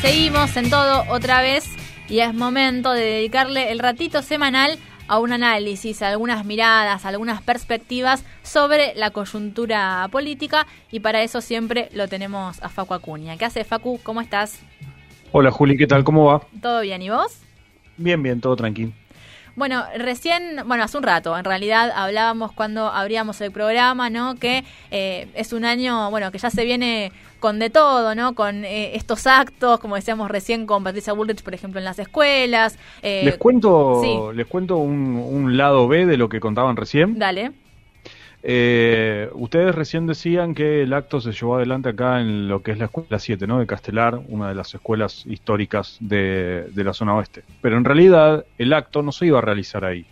Seguimos en todo otra vez y es momento de dedicarle el ratito semanal a un análisis, a algunas miradas, a algunas perspectivas sobre la coyuntura política y para eso siempre lo tenemos a Facu Acuña. ¿Qué hace Facu? ¿Cómo estás? Hola Juli, ¿qué tal? ¿Cómo va? ¿Todo bien? ¿Y vos? Bien, bien, todo tranquilo. Bueno, recién, bueno, hace un rato, en realidad hablábamos cuando abríamos el programa, ¿no? Que eh, es un año, bueno, que ya se viene con de todo, ¿no? Con eh, estos actos, como decíamos recién con Patricia Bullrich, por ejemplo, en las escuelas. Eh, les cuento, les cuento un, un, lado B de lo que contaban recién. Dale. Eh, ustedes recién decían que el acto se llevó adelante acá en lo que es la escuela 7, ¿no? De Castelar, una de las escuelas históricas de, la zona oeste. Pero en realidad el acto no se iba a realizar ahí.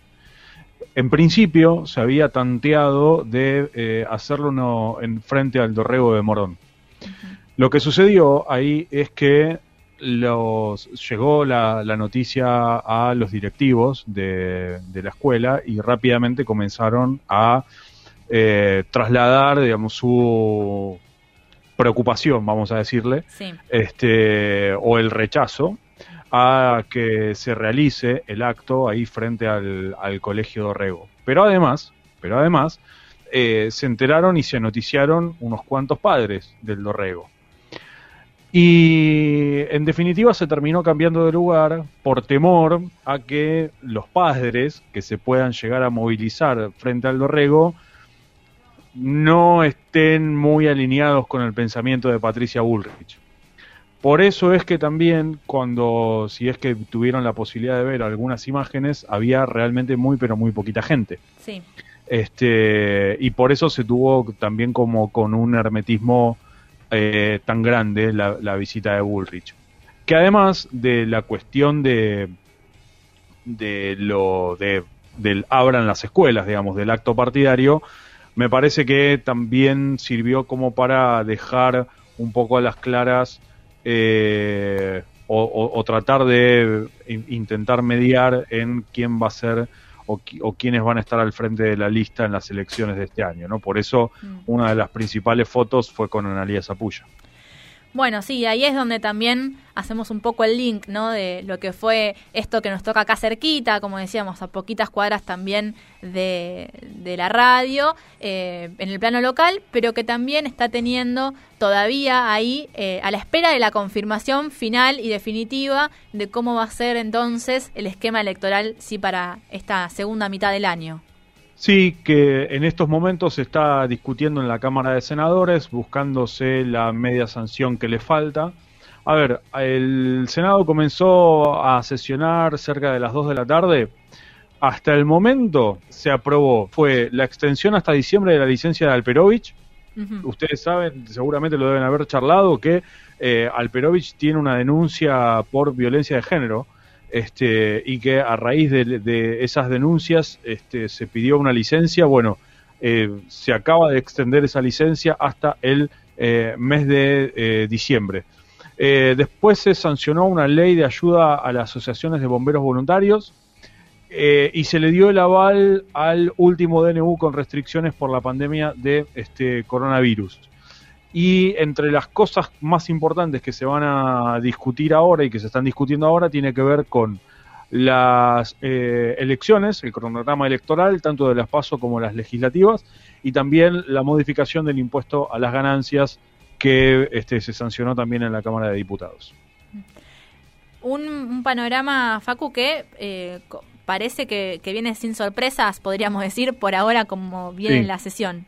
En principio se había tanteado de eh, hacerlo en frente al Dorrego de Morón. Lo que sucedió ahí es que los, llegó la, noticia a los directivos de la escuela y rápidamente comenzaron a eh, trasladar, digamos, su preocupación, vamos a decirle, este, o el rechazo a que se realice el acto ahí frente al, Colegio Dorrego. Pero además, pero además, eh, se enteraron y se noticiaron unos cuantos padres del Dorrego. Y en definitiva se terminó cambiando de lugar por temor a que los padres que se puedan llegar a movilizar frente al Dorrego no estén muy alineados con el pensamiento de Patricia Bullrich. Por eso es que también cuando, si es que tuvieron la posibilidad de ver algunas imágenes, había realmente muy pero muy poquita gente. Sí. Este, y por eso se tuvo también como con un hermetismo eh, tan grande la, visita de Bullrich. Que además de la cuestión de, de lo de, del abran las escuelas, digamos, del acto partidario, me parece que también sirvió como para dejar un poco a las claras eh, o, tratar de intentar mediar en quién va a ser o, o, quiénes van a estar al frente de la lista en las elecciones de este año, ¿no? Por eso mm. una de las principales fotos fue con Analia Zapulla. Bueno, sí, ahí es donde también hacemos un poco el link, ¿no? De lo que fue esto que nos toca acá cerquita, como decíamos, a poquitas cuadras también de, la radio, eh, en el plano local, pero que también está teniendo todavía ahí, eh, a la espera de la confirmación final y definitiva de cómo va a ser entonces el esquema electoral, sí, para esta segunda mitad del año. Sí, que en estos momentos se está discutiendo en la Cámara de Senadores, buscándose la media sanción que le falta. A ver, el Senado comenzó a sesionar cerca de las 2 de la tarde. Hasta el momento se aprobó, fue la extensión hasta diciembre de la licencia de Alperovich. Ustedes saben, seguramente lo deben haber charlado, que eh, Alperovich tiene una denuncia por violencia de género este, y que a raíz de, esas denuncias este, se pidió una licencia. Bueno, eh, se acaba de extender esa licencia hasta el eh, mes de eh, diciembre. después se sancionó una ley de ayuda a las asociaciones de bomberos voluntarios y se le dio el aval al último DNU con restricciones por la pandemia de este coronavirus. Y entre las cosas más importantes que se van a discutir ahora y que se están discutiendo ahora tiene que ver con las eh, elecciones, el cronograma electoral, tanto de las PASO como las legislativas, y también la modificación del impuesto a las ganancias que este, se sancionó también en la Cámara de Diputados. Un, panorama, Facu, que eh, parece que, viene sin sorpresas, podríamos decir, por ahora como viene en la sesión.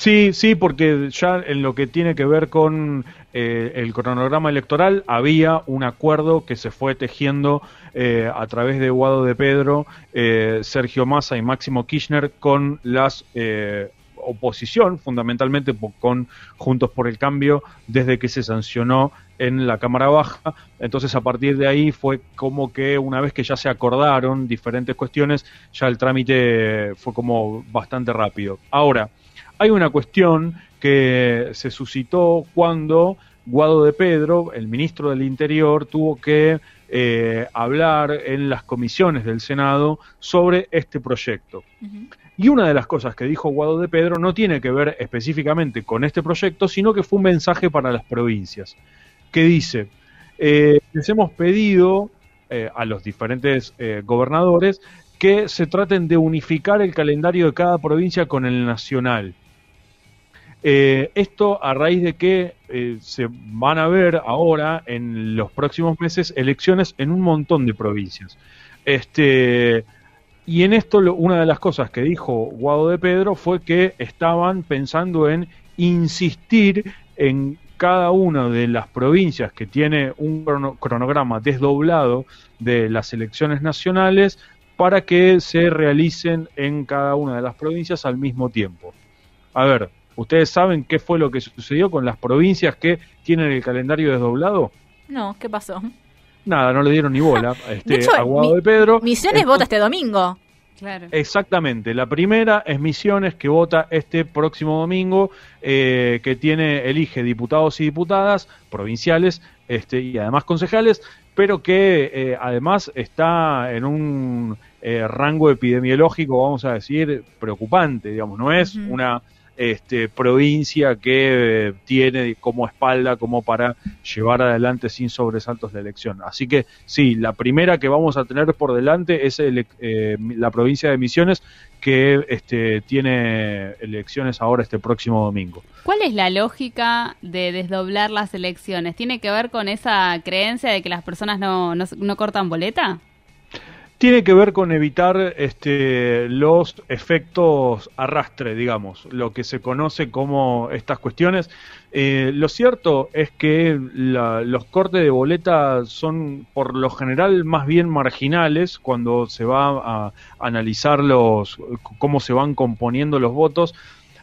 Sí, sí, porque ya en lo que tiene que ver con eh, el cronograma electoral había un acuerdo que se fue tejiendo eh, a través de Guado de Pedro, eh, Sergio Massa y Máximo Kirchner con las oposición, fundamentalmente con Juntos por el Cambio, desde que se sancionó en la Cámara Baja. Entonces, a partir de ahí fue como que una vez que ya se acordaron diferentes cuestiones, ya el trámite fue como bastante rápido. Ahora, hay una cuestión que se suscitó cuando Guado de Pedro, el ministro del Interior, tuvo que eh, hablar en las comisiones del Senado sobre este proyecto. Y una de las cosas que dijo Guado de Pedro no tiene que ver específicamente con este proyecto, sino que fue un mensaje para las provincias, que dice, eh, les hemos pedido a los diferentes gobernadores que se traten de unificar el calendario de cada provincia con el nacional. Esto a raíz de que se van a ver ahora en los próximos meses elecciones en un montón de provincias. Este, y en esto una de las cosas que dijo Guado de Pedro fue que estaban pensando en insistir en cada una de las provincias que tiene un cronograma desdoblado de las elecciones nacionales para que se realicen en cada una de las provincias al mismo tiempo. A ver, ¿ustedes saben qué fue lo que sucedió con las provincias que tienen el calendario desdoblado? No, ¿qué pasó? nada, no le dieron ni bola este, a Guado de Pedro. Misiones vota este domingo. Claro. Exactamente. La primera es Misiones, que vota este próximo domingo, eh, que tiene, elige diputados y diputadas provinciales este, y además concejales, pero que eh, además está en un eh, rango epidemiológico, vamos a decir, preocupante, digamos, no es una este, provincia que eh, tiene como espalda como para llevar adelante sin sobresaltos la elección. Así que sí, la primera que vamos a tener por delante es eh, la provincia de Misiones que este, tiene elecciones ahora este próximo domingo. ¿Cuál es la lógica de desdoblar las elecciones? ¿Tiene que ver con esa creencia de que las personas no, no cortan boleta? Tiene que ver con evitar este, los efectos arrastre, digamos, lo que se conoce como estas cuestiones. Eh, lo cierto es que los cortes de boleta son por lo general más bien marginales cuando se va a analizar los, cómo se van componiendo los votos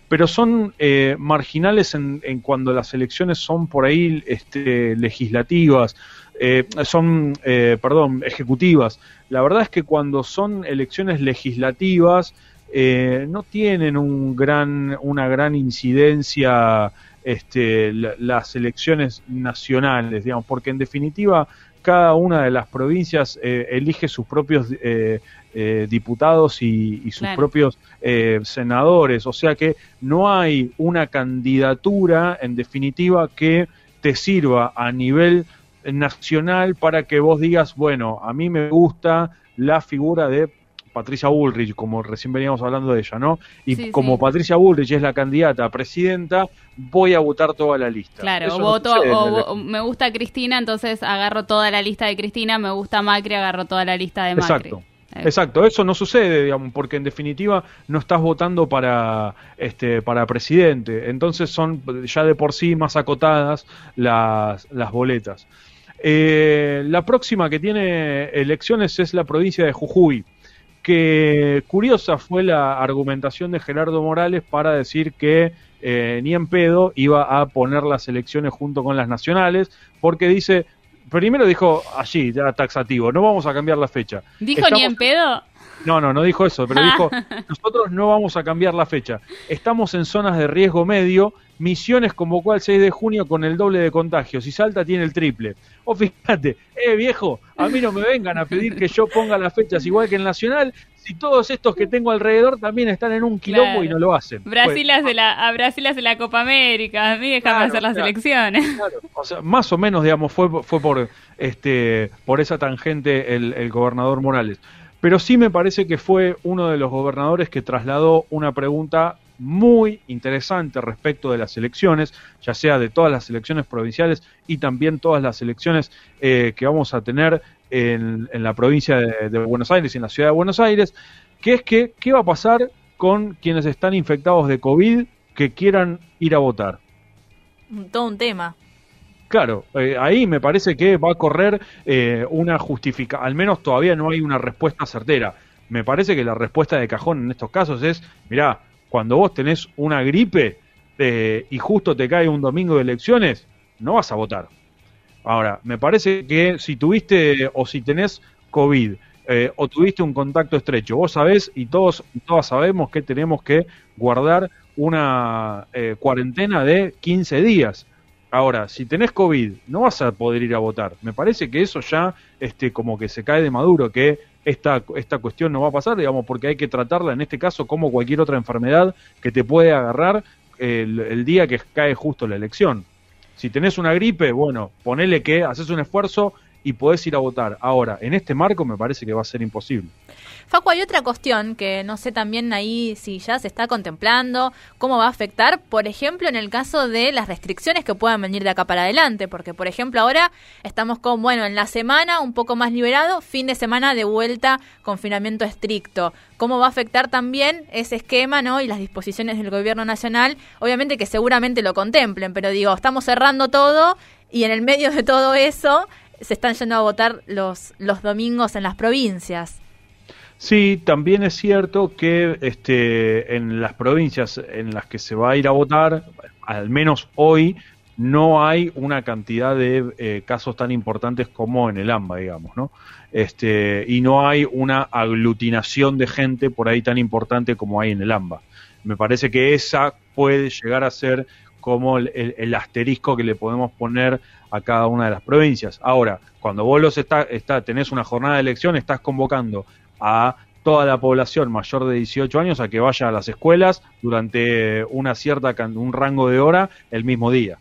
pero son eh, marginales en, en, cuando las elecciones son por ahí este, legislativas, eh, son, eh, perdón, ejecutivas. La verdad es que cuando son elecciones legislativas eh, no tienen un gran, una gran incidencia este, las elecciones nacionales, digamos, porque en definitiva cada una de las provincias elige sus propios diputados y, sus propios senadores, o sea que no hay una candidatura en definitiva que te sirva a nivel nacional para que vos digas, bueno, a mí me gusta la figura de Patricia Bullrich, como recién veníamos hablando de ella, ¿no? Y como Patricia Bullrich es la candidata a presidenta, voy a votar toda la lista. Claro, voto, o, me gusta Cristina, entonces agarro toda la lista de Cristina, me gusta Macri, agarro toda la lista de Macri. Exacto. Exacto, eso no sucede, digamos, porque en definitiva no estás votando para este para presidente, entonces son ya de por sí más acotadas las, las boletas. Eh, la próxima que tiene elecciones es la provincia de Jujuy, que curiosa fue la argumentación de Gerardo Morales para decir que eh, ni en pedo iba a poner las elecciones junto con las nacionales, porque dice, primero dijo allí, ya taxativo, no vamos a cambiar la fecha. ¿Dijo ni en pedo? No, no, no dijo eso, pero dijo, nosotros no vamos a cambiar la fecha. Estamos en zonas de riesgo medio, Misiones convocó al 6 de junio con el doble de contagios y Salta tiene el triple. O fíjate, eh viejo, a mí no me vengan a pedir que yo ponga las fechas igual que el Nacional, si todos estos que tengo alrededor también están en un quilombo y no lo hacen. Brasil hace la, a Brasil hace la Copa América, a mí déjame hacer las elecciones. O sea, más o menos, digamos, fue, fue por, este, por esa tangente el, el gobernador Morales pero sí me parece que fue uno de los gobernadores que trasladó una pregunta muy interesante respecto de las elecciones, ya sea de todas las elecciones provinciales y también todas las elecciones eh, que vamos a tener en, la provincia de, Buenos Aires y en la ciudad de Buenos Aires, que es que qué va a pasar con quienes están infectados de COVID que quieran ir a votar. Todo un tema. Claro, eh, ahí me parece que va a correr eh, una justificación, al menos todavía no hay una respuesta certera. Me parece que la respuesta de cajón en estos casos es, mirá, cuando vos tenés una gripe eh, y justo te cae un domingo de elecciones, no vas a votar. Ahora, me parece que si tuviste o si tenés COVID o tuviste un contacto estrecho, vos sabés y todos todas sabemos que tenemos que guardar una cuarentena de 15 días Ahora, si tenés COVID, no vas a poder ir a votar. Me parece que eso ya este, como que se cae de maduro, que esta, esta cuestión no va a pasar, digamos, porque hay que tratarla en este caso como cualquier otra enfermedad que te puede agarrar el, día que cae justo la elección. Si tenés una gripe, bueno, ponele que haces un esfuerzo y podés ir a votar. Ahora, en este marco me parece que va a ser imposible. Facu, hay otra cuestión que no sé también ahí si ya se está contemplando, cómo va a afectar, por ejemplo, en el caso de las restricciones que puedan venir de acá para adelante, porque, por ejemplo, ahora estamos con, bueno, en la semana un poco más liberado, fin de semana de vuelta, confinamiento estricto. ¿Cómo va a afectar también ese esquema, ¿no? Y las disposiciones del gobierno nacional, obviamente que seguramente lo contemplen, pero digo, estamos cerrando todo y en el medio de todo eso se están yendo a votar los, los domingos en las provincias. Sí, también es cierto que este, en las provincias en las que se va a ir a votar, al menos hoy, no hay una cantidad de eh, casos tan importantes como en el AMBA, digamos, ¿no? Este, y no hay una aglutinación de gente por ahí tan importante como hay en el AMBA. Me parece que esa puede llegar a ser como el, asterisco que le podemos poner a cada una de las provincias. Ahora, cuando vos los está, está, tenés una jornada de elección, estás convocando a toda la población mayor de 18 años a que vaya a las escuelas durante una cierta un rango de hora el mismo día.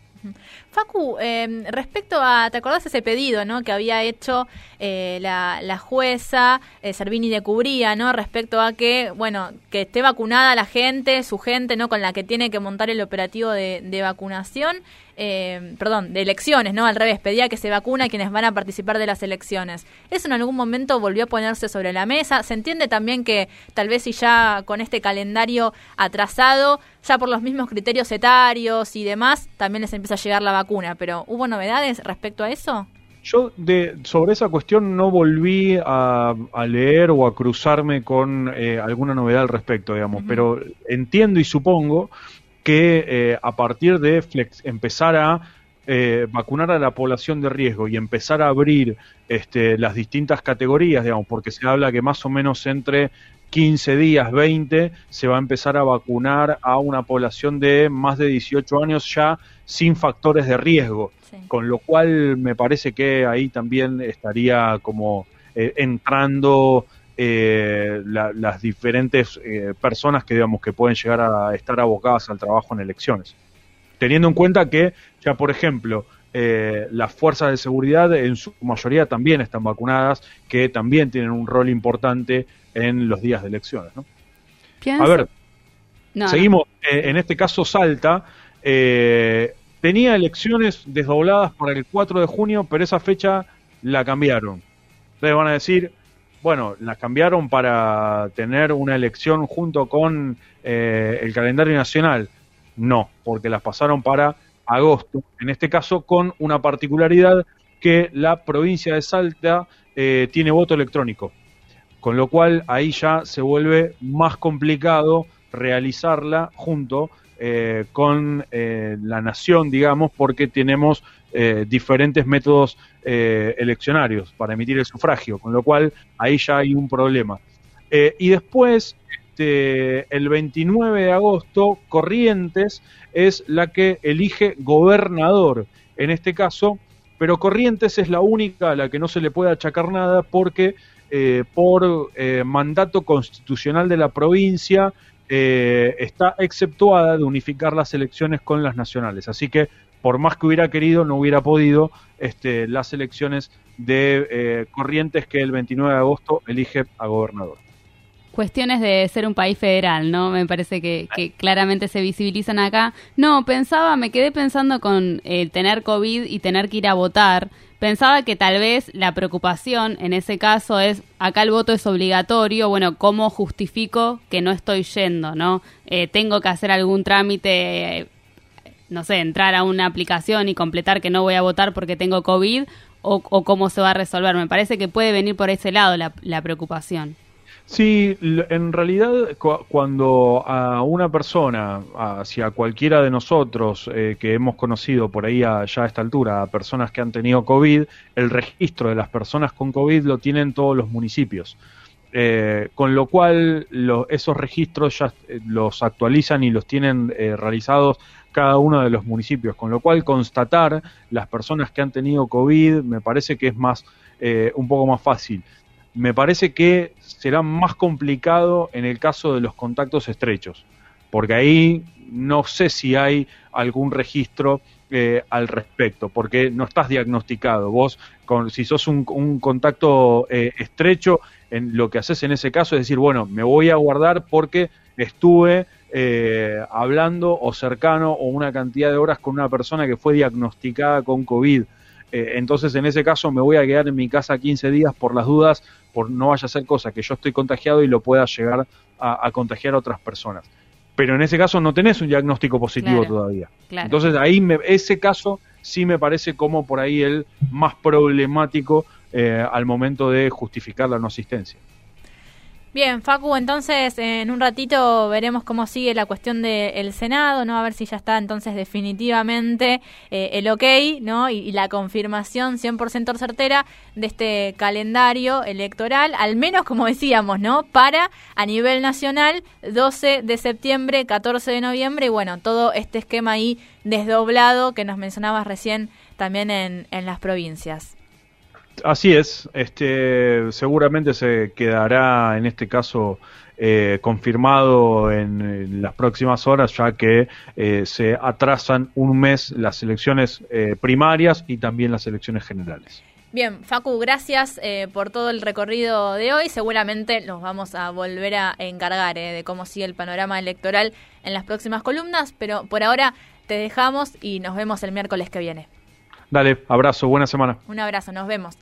Facu, eh, respecto a, ¿te acordás ese pedido ¿no? que había hecho eh, la, la, jueza eh, Servini de Cubría, ¿no? respecto a que, bueno, que esté vacunada la gente, su gente, ¿no? con la que tiene que montar el operativo de, de vacunación? eh, perdón, de elecciones, ¿no? Al revés, pedía que se vacuna a quienes van a participar de las elecciones. ¿Eso en algún momento volvió a ponerse sobre la mesa? Se entiende también que tal vez si ya con este calendario atrasado, ya por los mismos criterios etarios y demás, también les empieza a llegar la vacuna, pero ¿hubo novedades respecto a eso? Yo de, sobre esa cuestión no volví a, leer o a cruzarme con eh, alguna novedad al respecto, digamos, pero entiendo y supongo que eh, a partir de flex, empezar a eh, vacunar a la población de riesgo y empezar a abrir este, las distintas categorías, digamos, porque se habla que más o menos entre 15 días, 20, se va a empezar a vacunar a una población de más de 18 años ya sin factores de riesgo, con lo cual me parece que ahí también estaría como eh, entrando eh, las diferentes eh, personas que digamos que pueden llegar a estar abocadas al trabajo en elecciones. Teniendo en cuenta que ya, por ejemplo, eh, las fuerzas de seguridad en su mayoría también están vacunadas, que también tienen un rol importante en los días de elecciones. ¿no? A ver, seguimos. Eh, en este caso, Salta tenía elecciones desdobladas para el 4 de junio, pero esa fecha la cambiaron. Ustedes van a decir, bueno, las cambiaron para tener una elección junto con eh, el calendario nacional. No, porque las pasaron para agosto, en este caso con una particularidad que la provincia de Salta eh, tiene voto electrónico, con lo cual ahí ya se vuelve más complicado realizarla junto eh, con la nación, digamos, porque tenemos diferentes métodos eh, eleccionarios para emitir el sufragio, con lo cual ahí ya hay un problema. Eh, y después, este, el 29 de agosto, Corrientes es la que elige gobernador, en este caso, pero Corrientes es la única a la que no se le puede achacar nada porque eh, por mandato constitucional de la provincia está exceptuada de unificar las elecciones con las nacionales. Así que por más que hubiera querido, no hubiera podido este, las elecciones de eh, Corrientes que el 29 de agosto elige a gobernador. Cuestiones de ser un país federal, ¿no? Me parece que, claramente se visibilizan acá. No, pensaba, me quedé pensando con el tener COVID y tener que ir a votar. Pensaba que tal vez la preocupación en ese caso es, acá el voto es obligatorio, bueno, ¿cómo justifico que no estoy yendo, no? Eh, tengo que hacer algún trámite no sé, entrar a una aplicación y completar que no voy a votar porque tengo COVID o, cómo se va a resolver. Me parece que puede venir por ese lado la, preocupación. Sí, en realidad cuando a una persona, hacia cualquiera de nosotros eh, que hemos conocido por ahí ya a esta altura, a personas que han tenido COVID, el registro de las personas con COVID lo tienen todos los municipios. Eh, con lo cual esos registros ya eh, los actualizan y los tienen realizados cada uno de los municipios, con lo cual constatar las personas que han tenido COVID me parece que es más eh, un poco más fácil. Me parece que será más complicado en el caso de los contactos estrechos, porque ahí no sé si hay algún registro eh, al respecto, porque no estás diagnosticado. Vos, con, si sos un, contacto eh, estrecho, en lo que haces en ese caso es decir, bueno, me voy a guardar porque estuve eh, hablando o cercano o una cantidad de horas con una persona que fue diagnosticada con COVID. Eh, entonces, en ese caso, me voy a quedar en mi casa 15 días por las dudas, por no vaya a ser cosa que yo estoy contagiado y lo pueda llegar a, a contagiar a otras personas. Pero en ese caso no tenés un diagnóstico positivo Claro, todavía. claro. Entonces, ahí me- ese caso sí me parece como por ahí el más problemático eh, al momento de justificar la no asistencia. Bien, Facu, entonces en un ratito veremos cómo sigue la cuestión del Senado, ¿no? A ver si ya está entonces definitivamente eh, el ok, ¿no? Y, y la confirmación 100% certera de este calendario electoral, al menos como decíamos, ¿no? Para a nivel nacional, 12 de septiembre, 14 de noviembre, y bueno, todo este esquema ahí desdoblado que nos mencionabas recién también en, en las provincias. Así es, este, seguramente se quedará en este caso eh, confirmado en, en las próximas horas, ya que eh, se atrasan un mes las elecciones eh, primarias y también las elecciones generales. Bien, Facu, gracias por todo el recorrido de hoy. Seguramente nos vamos a volver a encargar de cómo sigue el panorama electoral en las próximas columnas, pero por ahora te dejamos y nos vemos el miércoles que viene. Dale, abrazo, buena semana. Un abrazo, nos vemos.